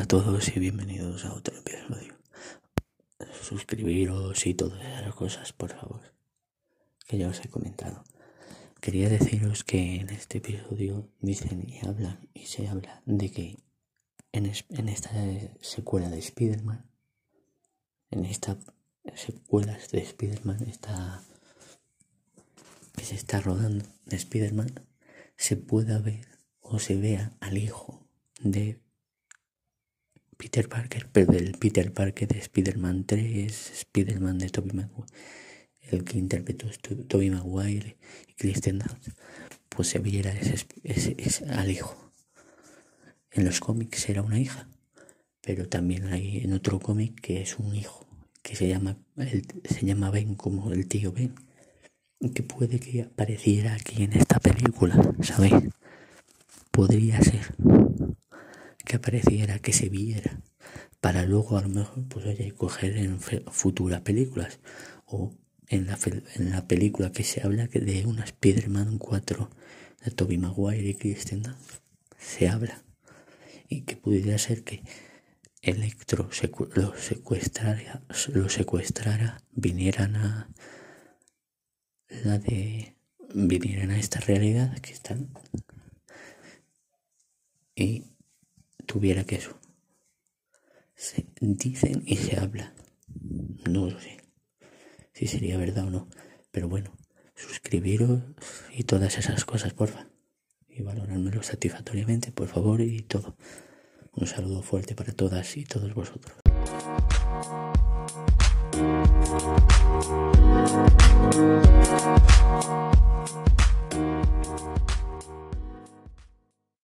todos y bienvenidos a otro episodio. Suscribiros y todas esas cosas, por favor, que ya os he comentado. Quería deciros que en este episodio dicen y hablan y se habla de que en, esta secuela de Spider-Man, en esta secuela de Spider-Man, que se está rodando de Spider-Man, se pueda ver o se vea al hijo de Peter Parker, pero del Peter Parker de Spider-Man 3, Spider-Man de Tobey Maguire, el que interpretó Tobey Maguire y Kristen Dunst, pues se viera ese, al hijo. En los cómics era una hija, pero también hay en otro cómic que es un hijo, que se llama, se llama Ben como el tío Ben, que puede que apareciera aquí en esta película, ¿sabéis? Podría ser que apareciera, que se viera, para luego a lo mejor pues oye, coger en futuras películas o en la, en la película que se habla de una Spider-Man 4 de Tobey Maguire y Kristen Dunst se habla y que pudiera ser que Electro lo secuestrara, lo secuestrara, vinieran a la de vinieran a esta realidad que están y tuviera queso. Se dicen y se habla. No lo sé si sería verdad o no. Pero bueno, suscribiros y todas esas cosas, porfa. Y valorármelo satisfactoriamente, por favor, y todo. Un saludo fuerte para todas y todos vosotros.